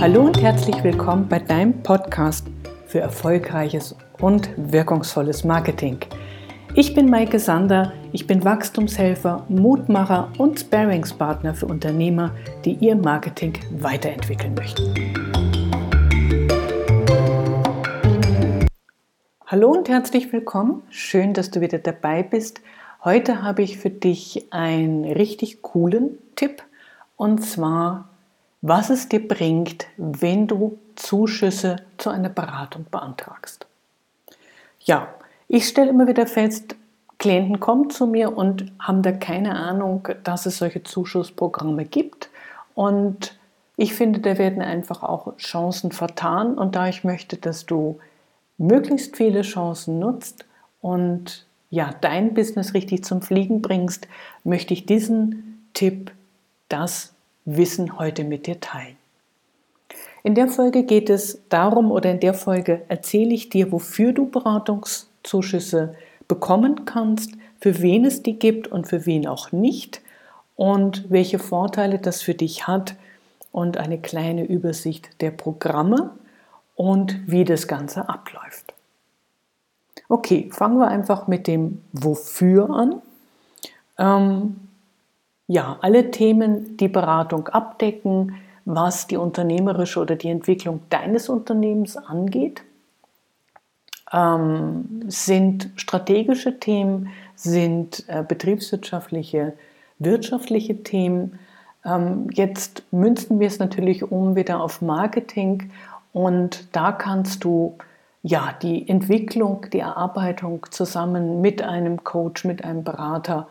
Hallo und herzlich willkommen bei deinem Podcast für erfolgreiches und wirkungsvolles Marketing. Ich bin Maike Sander, ich bin Wachstumshelfer, Mutmacher und Sparingspartner für Unternehmer, die ihr Marketing weiterentwickeln möchten. Hallo und herzlich willkommen. Schön, dass du wieder dabei bist. Heute habe ich für dich einen richtig coolen Tipp und zwar was es dir bringt, wenn du Zuschüsse zu einer Beratung beantragst. Ja, ich stelle immer wieder fest, Klienten kommen zu mir und haben da keine Ahnung, dass es solche Zuschussprogramme gibt. Und ich finde, da werden einfach auch Chancen vertan. Und da ich möchte, dass du möglichst viele Chancen nutzt und ja, dein Business richtig zum Fliegen bringst, möchte ich diesen Tipp, das Wissen heute mit dir teilen. In der Folge geht es darum oder in der Folge erzähle ich dir, wofür du Beratungszuschüsse bekommen kannst, für wen es die gibt und für wen auch nicht und welche Vorteile das für dich hat und eine kleine Übersicht der Programme und wie das Ganze abläuft. Okay, fangen wir einfach mit dem Wofür an. Ähm, ja, alle Themen, die Beratung abdecken, was die unternehmerische oder die Entwicklung deines Unternehmens angeht, ähm, sind strategische Themen, sind äh, betriebswirtschaftliche, wirtschaftliche Themen. Ähm, jetzt münzen wir es natürlich um wieder auf Marketing und da kannst du ja die Entwicklung, die Erarbeitung zusammen mit einem Coach, mit einem Berater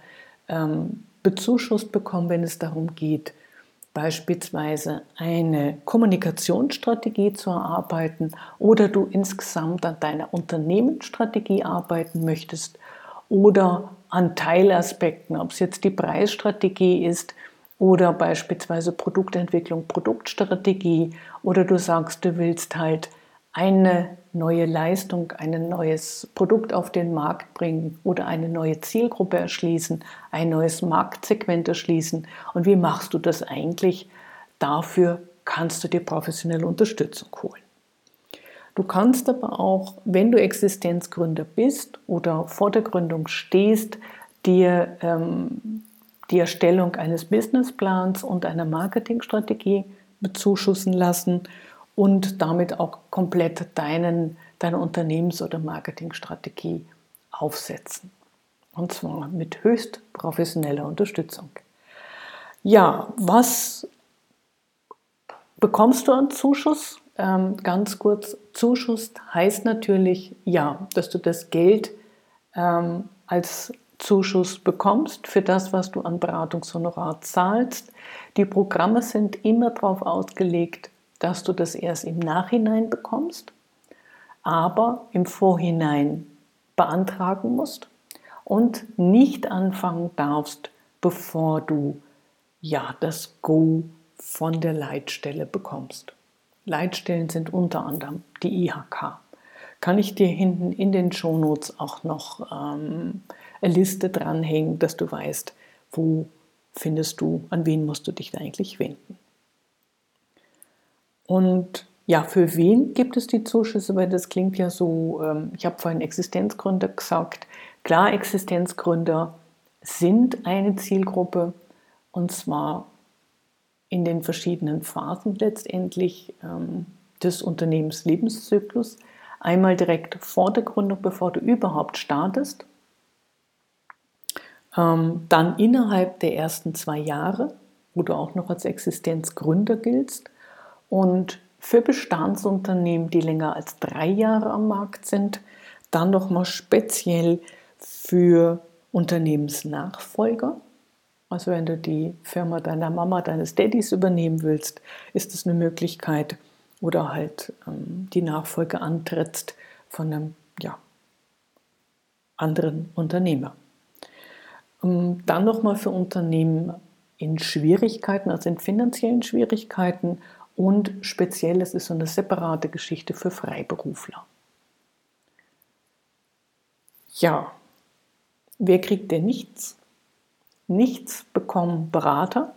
ähm, bezuschusst bekommen, wenn es darum geht, beispielsweise eine Kommunikationsstrategie zu erarbeiten oder du insgesamt an deiner Unternehmensstrategie arbeiten möchtest oder an Teilaspekten, ob es jetzt die Preisstrategie ist oder beispielsweise Produktentwicklung, Produktstrategie oder du sagst, du willst halt eine neue Leistung, ein neues Produkt auf den Markt bringen oder eine neue Zielgruppe erschließen, ein neues Marktsegment erschließen. Und wie machst du das eigentlich? Dafür kannst du dir professionelle Unterstützung holen. Du kannst aber auch, wenn du Existenzgründer bist oder vor der Gründung stehst, dir ähm, die Erstellung eines Businessplans und einer Marketingstrategie bezuschussen lassen und damit auch komplett deinen, deine Unternehmens- oder Marketingstrategie aufsetzen. Und zwar mit höchst professioneller Unterstützung. Ja, was bekommst du an Zuschuss? Ähm, ganz kurz, Zuschuss heißt natürlich, ja, dass du das Geld ähm, als Zuschuss bekommst für das, was du an Beratungshonorar zahlst. Die Programme sind immer darauf ausgelegt, dass du das erst im Nachhinein bekommst, aber im Vorhinein beantragen musst und nicht anfangen darfst, bevor du ja das Go von der Leitstelle bekommst. Leitstellen sind unter anderem die IHK. Kann ich dir hinten in den Shownotes auch noch ähm, eine Liste dranhängen, dass du weißt, wo findest du, an wen musst du dich eigentlich wenden. Und ja, für wen gibt es die Zuschüsse? Weil das klingt ja so, ähm, ich habe vorhin Existenzgründer gesagt. Klar, Existenzgründer sind eine Zielgruppe und zwar in den verschiedenen Phasen letztendlich ähm, des Unternehmenslebenszyklus. Einmal direkt vor der Gründung, bevor du überhaupt startest. Ähm, dann innerhalb der ersten zwei Jahre, wo du auch noch als Existenzgründer giltst und für Bestandsunternehmen, die länger als drei Jahre am Markt sind, dann nochmal speziell für Unternehmensnachfolger. Also wenn du die Firma deiner Mama, deines Daddys übernehmen willst, ist das eine Möglichkeit. Oder halt ähm, die Nachfolge antrittst von einem ja, anderen Unternehmer. Ähm, dann nochmal für Unternehmen in Schwierigkeiten, also in finanziellen Schwierigkeiten und speziell, es ist so eine separate Geschichte für Freiberufler. Ja, wer kriegt denn nichts? Nichts bekommen Berater,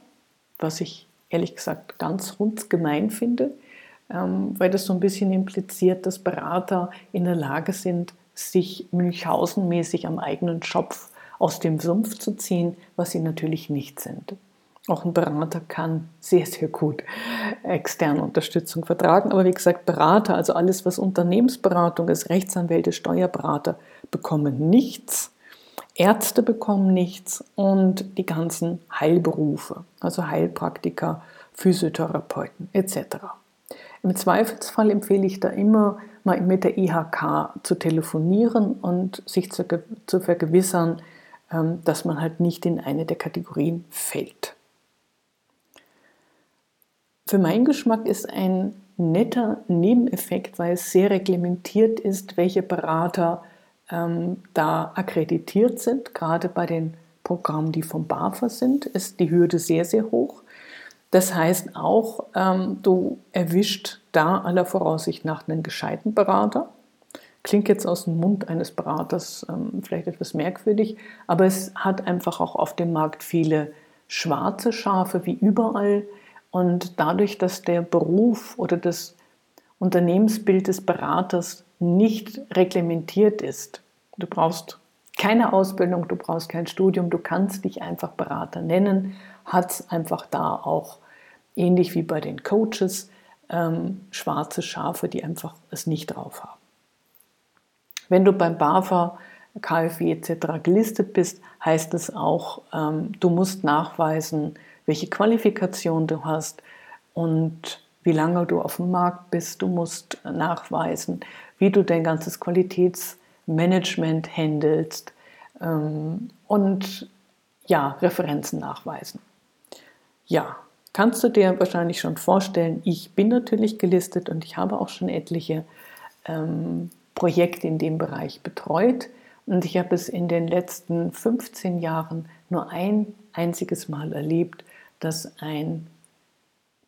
was ich ehrlich gesagt ganz rund gemein finde, ähm, weil das so ein bisschen impliziert, dass Berater in der Lage sind, sich Münchhausen-mäßig am eigenen Schopf aus dem Sumpf zu ziehen, was sie natürlich nicht sind. Auch ein Berater kann sehr, sehr gut externe Unterstützung vertragen. Aber wie gesagt, Berater, also alles, was Unternehmensberatung ist, Rechtsanwälte, Steuerberater, bekommen nichts. Ärzte bekommen nichts und die ganzen Heilberufe, also Heilpraktiker, Physiotherapeuten etc. Im Zweifelsfall empfehle ich da immer mal mit der IHK zu telefonieren und sich zu, zu vergewissern, ähm, dass man halt nicht in eine der Kategorien fällt. Für meinen Geschmack ist ein netter Nebeneffekt, weil es sehr reglementiert ist, welche Berater ähm, da akkreditiert sind. Gerade bei den Programmen, die vom BAFA sind, ist die Hürde sehr, sehr hoch. Das heißt auch, ähm, du erwischt da aller Voraussicht nach einen gescheiten Berater. Klingt jetzt aus dem Mund eines Beraters ähm, vielleicht etwas merkwürdig, aber es hat einfach auch auf dem Markt viele schwarze Schafe wie überall. Und dadurch, dass der Beruf oder das Unternehmensbild des Beraters nicht reglementiert ist, du brauchst keine Ausbildung, du brauchst kein Studium, du kannst dich einfach Berater nennen, hat es einfach da auch ähnlich wie bei den Coaches ähm, schwarze Schafe, die einfach es nicht drauf haben. Wenn du beim BAFA, KfW etc. gelistet bist, heißt es auch, ähm, du musst nachweisen, welche Qualifikation du hast und wie lange du auf dem Markt bist. Du musst nachweisen, wie du dein ganzes Qualitätsmanagement handelst ähm, und ja, Referenzen nachweisen. Ja, kannst du dir wahrscheinlich schon vorstellen, ich bin natürlich gelistet und ich habe auch schon etliche ähm, Projekte in dem Bereich betreut. Und ich habe es in den letzten 15 Jahren nur ein einziges Mal erlebt, dass ein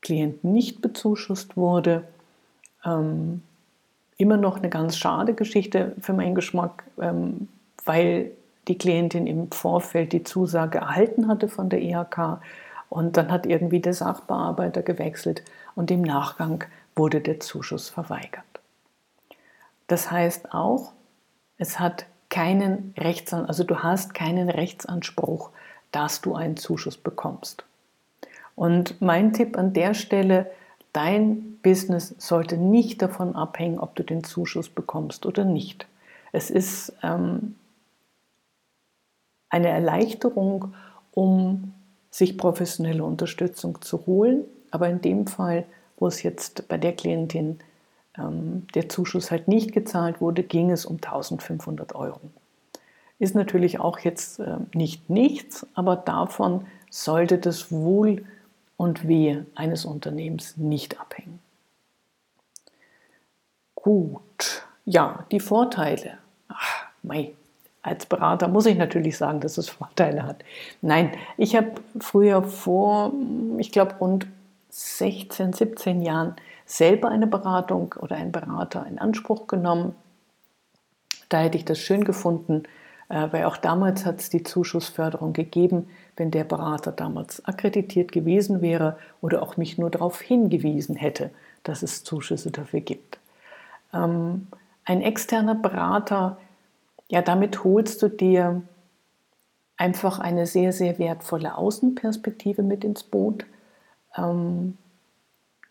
Klient nicht bezuschusst wurde. Ähm, immer noch eine ganz schade Geschichte für meinen Geschmack, ähm, weil die Klientin im Vorfeld die Zusage erhalten hatte von der IHK und dann hat irgendwie der Sachbearbeiter gewechselt und im Nachgang wurde der Zuschuss verweigert. Das heißt auch, es hat keinen Rechtsan also du hast keinen Rechtsanspruch, dass du einen Zuschuss bekommst. Und mein Tipp an der Stelle, dein Business sollte nicht davon abhängen, ob du den Zuschuss bekommst oder nicht. Es ist ähm, eine Erleichterung, um sich professionelle Unterstützung zu holen. Aber in dem Fall, wo es jetzt bei der Klientin ähm, der Zuschuss halt nicht gezahlt wurde, ging es um 1500 Euro. Ist natürlich auch jetzt äh, nicht nichts, aber davon sollte das Wohl und Wehe eines Unternehmens nicht abhängen. Gut, ja, die Vorteile. Ach, mei, als Berater muss ich natürlich sagen, dass es Vorteile hat. Nein, ich habe früher vor, ich glaube, rund 16, 17 Jahren selber eine Beratung oder einen Berater in Anspruch genommen. Da hätte ich das schön gefunden, äh, weil auch damals hat es die Zuschussförderung gegeben, wenn der Berater damals akkreditiert gewesen wäre oder auch mich nur darauf hingewiesen hätte, dass es Zuschüsse dafür gibt. Ähm, ein externer Berater ja, damit holst du dir einfach eine sehr, sehr wertvolle Außenperspektive mit ins Boot. Ähm,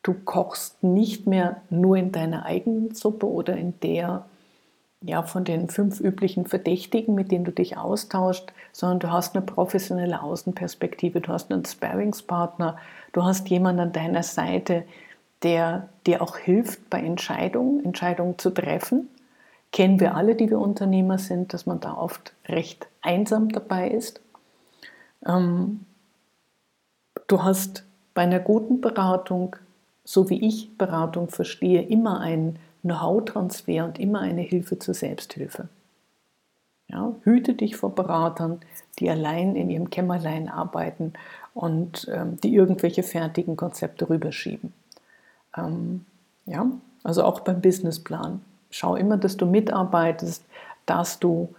du kochst nicht mehr nur in deiner eigenen Suppe oder in der ja, von den fünf üblichen Verdächtigen, mit denen du dich austauscht, sondern du hast eine professionelle Außenperspektive, du hast einen Sparringspartner, du hast jemanden an deiner Seite, der dir auch hilft bei Entscheidungen, Entscheidungen zu treffen kennen wir alle, die wir Unternehmer sind, dass man da oft recht einsam dabei ist. Ähm, du hast bei einer guten Beratung, so wie ich Beratung verstehe, immer einen Know-how-Transfer und immer eine Hilfe zur Selbsthilfe. Ja, hüte dich vor Beratern, die allein in ihrem Kämmerlein arbeiten und ähm, die irgendwelche fertigen Konzepte rüberschieben. Ähm, ja, also auch beim Businessplan schau immer, dass du mitarbeitest, dass du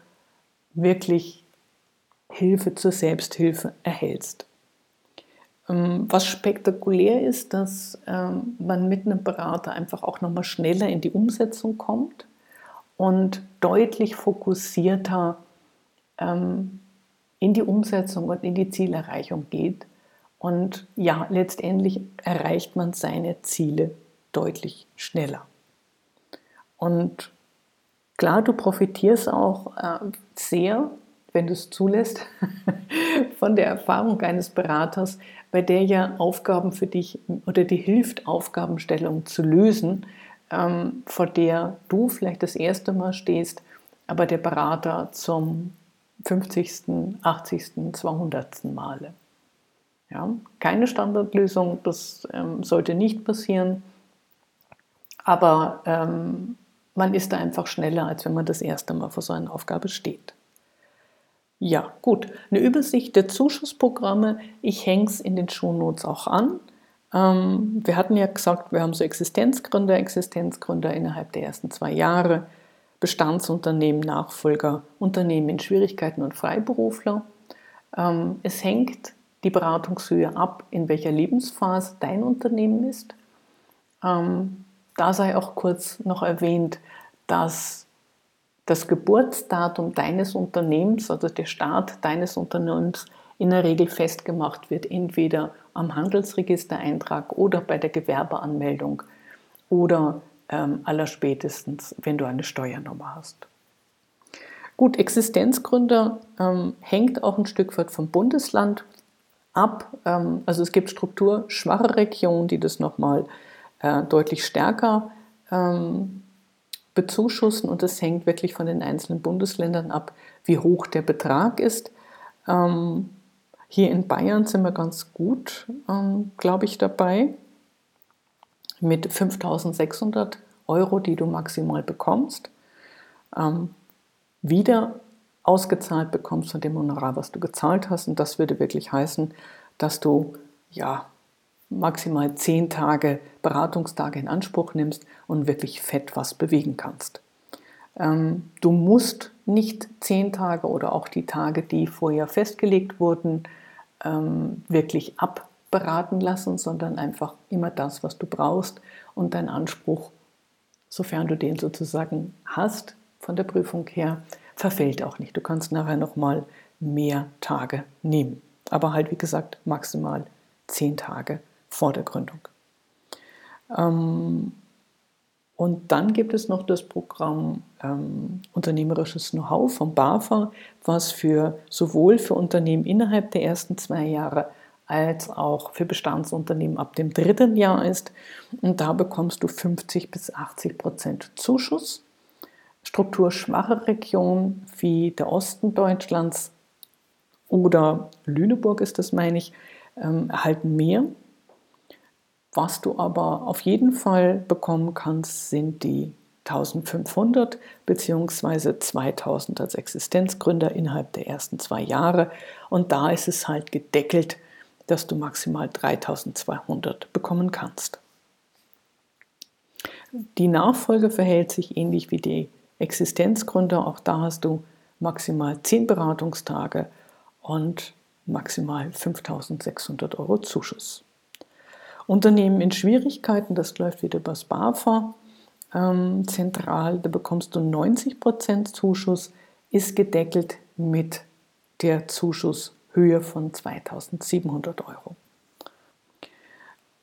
wirklich Hilfe zur Selbsthilfe erhältst. Ähm, was spektakulär ist, dass ähm, man mit einem Berater einfach auch nochmal schneller in die Umsetzung kommt und deutlich fokussierter ähm, in die Umsetzung und in die Zielerreichung geht. Und ja, letztendlich erreicht man seine Ziele deutlich schneller. Und klar, du profitierst auch äh, sehr, wenn du es zulässt, von der Erfahrung eines Beraters, bei der ja Aufgaben für dich oder die hilft, Aufgabenstellungen zu lösen, ähm, vor der du vielleicht das erste Mal stehst, aber der Berater zum 50., 80., 200. Male. Ja, keine Standardlösung, das ähm, sollte nicht passieren, aber ähm, man ist da einfach schneller, als wenn man das erste Mal vor so einer Aufgabe steht. Ja, gut. Eine Übersicht der Zuschussprogramme. Ich hänge es in den Shownotes auch an. Ähm, wir hatten ja gesagt, wir haben so Existenzgründer, Existenzgründer innerhalb der ersten zwei Jahre, Bestandsunternehmen, Nachfolger, Unternehmen in Schwierigkeiten und Freiberufler. Ähm, es hängt die Beratungshöhe ab, in welcher Lebensphase dein Unternehmen ist. Ähm, da sei auch kurz noch erwähnt, dass das Geburtsdatum deines Unternehmens, also der Start deines Unternehmens, in der Regel festgemacht wird, entweder am Handelsregistereintrag oder bei der Gewerbeanmeldung oder ähm, allerspätestens, wenn du eine Steuernummer hast. Gut, Existenzgründer ähm, hängt auch ein Stück weit vom Bundesland ab. Ähm, also es gibt strukturschwache Regionen, die das nochmal äh, deutlich stärker ähm, bezuschussen und es hängt wirklich von den einzelnen Bundesländern ab, wie hoch der Betrag ist. Ähm, hier in Bayern sind wir ganz gut, ähm, glaube ich, dabei mit 5600 Euro, die du maximal bekommst, ähm, wieder ausgezahlt bekommst von dem Honorar, was du gezahlt hast. Und das würde wirklich heißen, dass du ja maximal zehn Tage Beratungstage in Anspruch nimmst und wirklich fett was bewegen kannst. Ähm, du musst nicht zehn Tage oder auch die Tage, die vorher festgelegt wurden, ähm, wirklich abberaten lassen, sondern einfach immer das, was du brauchst und dein Anspruch, sofern du den sozusagen hast von der Prüfung her, verfällt auch nicht. Du kannst nachher nochmal mehr Tage nehmen. Aber halt, wie gesagt, maximal zehn Tage vor der Gründung. Ähm, und dann gibt es noch das Programm ähm, Unternehmerisches Know-how vom BAFA, was für sowohl für Unternehmen innerhalb der ersten zwei Jahre als auch für Bestandsunternehmen ab dem dritten Jahr ist. Und da bekommst du 50 bis 80 Prozent Zuschuss. Strukturschwache Regionen wie der Osten Deutschlands oder Lüneburg ist das, meine ich, ähm, erhalten mehr. Was du aber auf jeden Fall bekommen kannst, sind die 1500 bzw. 2000 als Existenzgründer innerhalb der ersten zwei Jahre. Und da ist es halt gedeckelt, dass du maximal 3200 bekommen kannst. Die Nachfolge verhält sich ähnlich wie die Existenzgründer. Auch da hast du maximal 10 Beratungstage und maximal 5600 Euro Zuschuss. Unternehmen in Schwierigkeiten, das läuft wieder über das BAFA ähm, zentral, da bekommst du 90% Zuschuss, ist gedeckelt mit der Zuschusshöhe von 2700 Euro.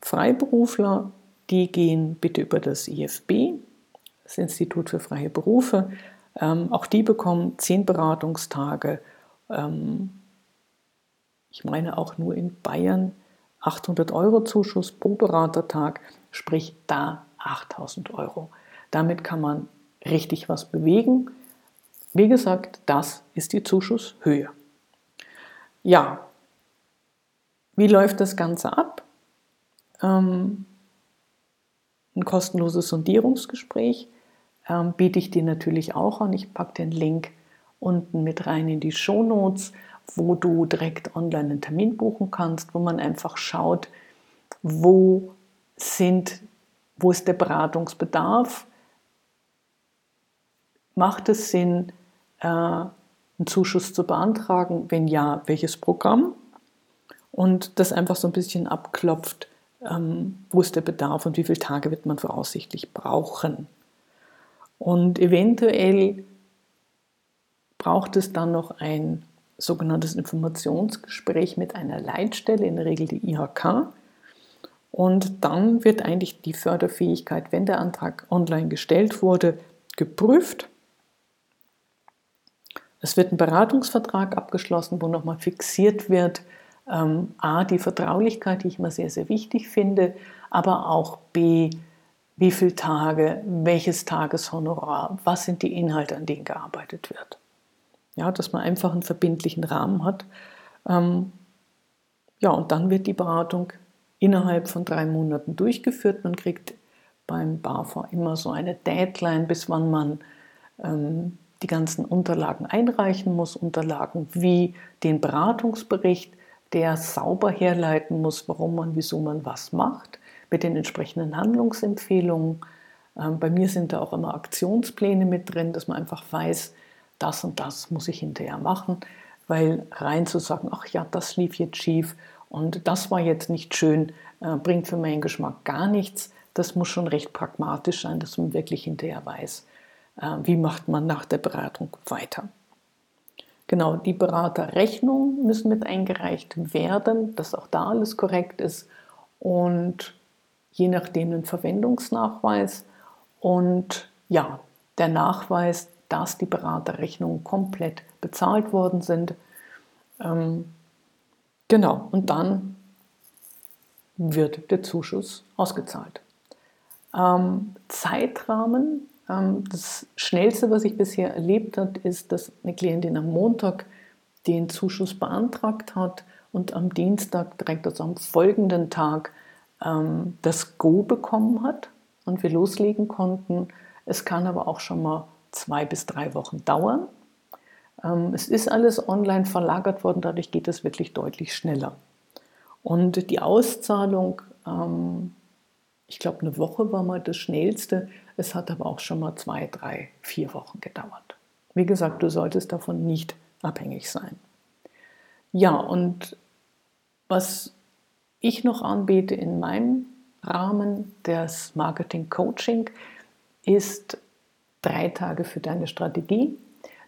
Freiberufler, die gehen bitte über das IFB, das Institut für freie Berufe. Ähm, auch die bekommen 10 Beratungstage. Ähm, ich meine auch nur in Bayern 800 Euro Zuschuss pro Beratertag, sprich da 8000 Euro. Damit kann man richtig was bewegen. Wie gesagt, das ist die Zuschusshöhe. Ja, wie läuft das Ganze ab? Ähm, ein kostenloses Sondierungsgespräch ähm, biete ich dir natürlich auch an. Ich packe den Link unten mit rein in die Show Notes wo du direkt online einen Termin buchen kannst, wo man einfach schaut, wo sind, wo ist der Beratungsbedarf? Macht es Sinn, äh, einen Zuschuss zu beantragen? Wenn ja, welches Programm? und das einfach so ein bisschen abklopft, ähm, wo ist der Bedarf und wie viele Tage wird man voraussichtlich brauchen. Und eventuell braucht es dann noch ein sogenanntes Informationsgespräch mit einer Leitstelle, in der Regel die IHK. Und dann wird eigentlich die Förderfähigkeit, wenn der Antrag online gestellt wurde, geprüft. Es wird ein Beratungsvertrag abgeschlossen, wo nochmal fixiert wird, ähm, a, die Vertraulichkeit, die ich immer sehr, sehr wichtig finde, aber auch b, wie viele Tage, welches Tageshonorar, was sind die Inhalte, an denen gearbeitet wird. Ja, dass man einfach einen verbindlichen Rahmen hat. Ähm, ja, und dann wird die Beratung innerhalb von drei Monaten durchgeführt. Man kriegt beim BAFA immer so eine Deadline, bis wann man ähm, die ganzen Unterlagen einreichen muss. Unterlagen wie den Beratungsbericht, der sauber herleiten muss, warum man, wieso man was macht, mit den entsprechenden Handlungsempfehlungen. Ähm, bei mir sind da auch immer Aktionspläne mit drin, dass man einfach weiß, das und das muss ich hinterher machen, weil rein zu sagen, ach ja, das lief jetzt schief und das war jetzt nicht schön, äh, bringt für meinen Geschmack gar nichts. Das muss schon recht pragmatisch sein, dass man wirklich hinterher weiß, äh, wie macht man nach der Beratung weiter. Genau, die Beraterrechnungen müssen mit eingereicht werden, dass auch da alles korrekt ist und je nachdem ein Verwendungsnachweis und ja, der Nachweis, dass die Beraterrechnungen komplett bezahlt worden sind. Ähm, genau, und dann wird der Zuschuss ausgezahlt. Ähm, Zeitrahmen, ähm, das Schnellste, was ich bisher erlebt habe, ist, dass eine Klientin am Montag den Zuschuss beantragt hat und am Dienstag, direkt also am folgenden Tag, ähm, das Go bekommen hat und wir loslegen konnten. Es kann aber auch schon mal zwei bis drei Wochen dauern. Ähm, es ist alles online verlagert worden, dadurch geht es wirklich deutlich schneller. Und die Auszahlung, ähm, ich glaube, eine Woche war mal das schnellste. Es hat aber auch schon mal zwei, drei, vier Wochen gedauert. Wie gesagt, du solltest davon nicht abhängig sein. Ja, und was ich noch anbiete in meinem Rahmen des Marketing Coaching ist drei Tage für deine Strategie,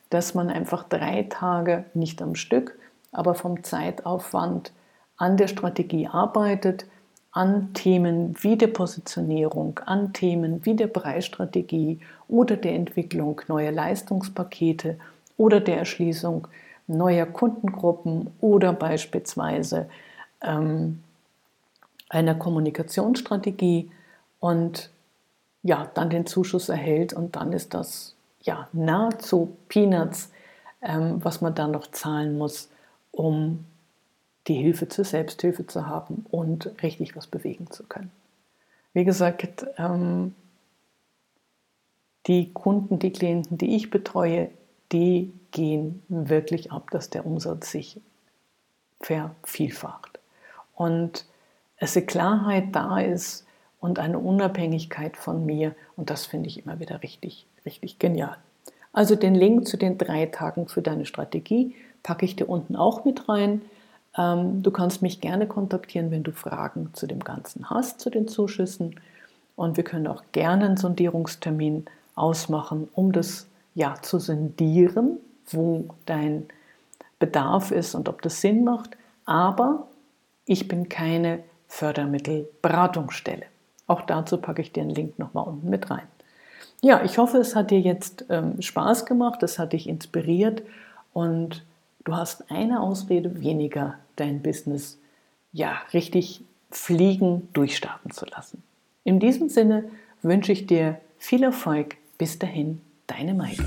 dass man einfach drei Tage nicht am Stück, aber vom Zeitaufwand an der Strategie arbeitet, an Themen wie der Positionierung, an Themen wie der Preisstrategie oder der Entwicklung neuer Leistungspakete oder der Erschließung neuer Kundengruppen oder beispielsweise ähm, einer Kommunikationsstrategie. Und ja, dann den Zuschuss erhält und dann ist das ja nahezu Peanuts, ähm, was man dann noch zahlen muss, um die Hilfe zur Selbsthilfe zu haben und richtig was bewegen zu können. Wie gesagt, ähm, die Kunden, die Klienten, die ich betreue, die gehen wirklich ab, dass der Umsatz sich vervielfacht. Und es eine Klarheit da ist, und eine Unabhängigkeit von mir. Und das finde ich immer wieder richtig, richtig genial. Also den Link zu den drei Tagen für deine Strategie packe ich dir unten auch mit rein. Ähm, du kannst mich gerne kontaktieren, wenn du Fragen zu dem Ganzen hast, zu den Zuschüssen. Und wir können auch gerne einen Sondierungstermin ausmachen, um das ja zu sondieren, wo dein Bedarf ist und ob das Sinn macht. Aber ich bin keine Fördermittelberatungsstelle. Auch dazu packe ich dir einen Link nochmal unten mit rein. Ja, ich hoffe, es hat dir jetzt ähm, Spaß gemacht, es hat dich inspiriert und du hast eine Ausrede weniger, dein Business ja richtig fliegen durchstarten zu lassen. In diesem Sinne wünsche ich dir viel Erfolg. Bis dahin, deine Maike.